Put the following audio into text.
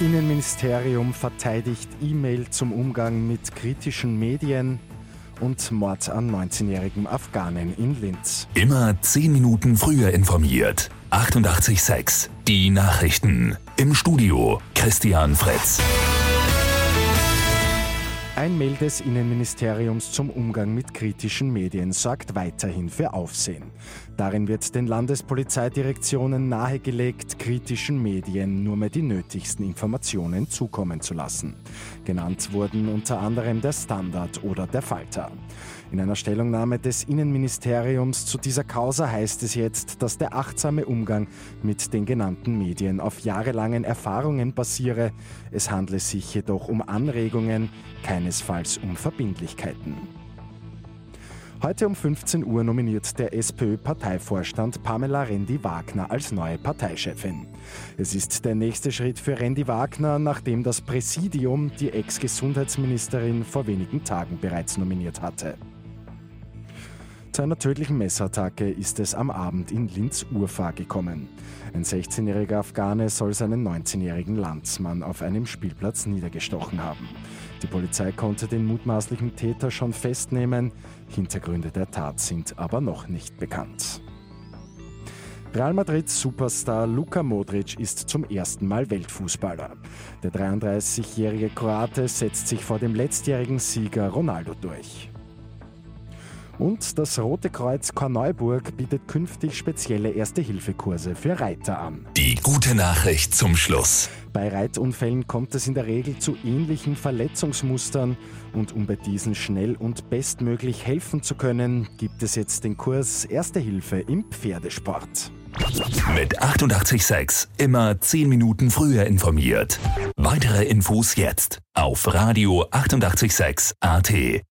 Innenministerium verteidigt E-Mail zum Umgang mit kritischen Medien und Mord an 19-jährigem Afghanen in Linz. Immer 10 Minuten früher informiert. 88.6 Die Nachrichten. Im Studio Christian Fritz. Ein Mail des Innenministeriums zum Umgang mit kritischen Medien sorgt weiterhin für Aufsehen. Darin wird den Landespolizeidirektionen nahegelegt, kritischen Medien nur mehr die nötigsten Informationen zukommen zu lassen. Genannt wurden unter anderem der Standard oder der Falter. In einer Stellungnahme des Innenministeriums zu dieser Causa heißt es jetzt, dass der achtsame Umgang mit den genannten Medien auf jahrelangen Erfahrungen basiere. Es handle sich jedoch um Anregungen, keinesfalls um Verbindlichkeiten. Heute um 15 Uhr nominiert der SPÖ-Parteivorstand Pamela Rendi-Wagner als neue Parteichefin. Es ist der nächste Schritt für Rendi Wagner, nachdem das Präsidium die Ex-Gesundheitsministerin vor wenigen Tagen bereits nominiert hatte. Einer tödlichen Messattacke ist es am Abend in Linz-Urfahr gekommen. Ein 16-jähriger Afghane soll seinen 19-jährigen Landsmann auf einem Spielplatz niedergestochen haben. Die Polizei konnte den mutmaßlichen Täter schon festnehmen. Hintergründe der Tat sind aber noch nicht bekannt. Real Madrids Superstar Luka Modric ist zum ersten Mal Weltfußballer. Der 33-jährige Kroate setzt sich vor dem letztjährigen Sieger Ronaldo durch. Und das Rote Kreuz Korneuburg bietet künftig spezielle Erste-Hilfe-Kurse für Reiter an. Die gute Nachricht zum Schluss. Bei Reitunfällen kommt es in der Regel zu ähnlichen Verletzungsmustern und um bei diesen schnell und bestmöglich helfen zu können, gibt es jetzt den Kurs Erste Hilfe im Pferdesport. Mit 886 immer 10 Minuten früher informiert. Weitere Infos jetzt auf Radio 886 AT.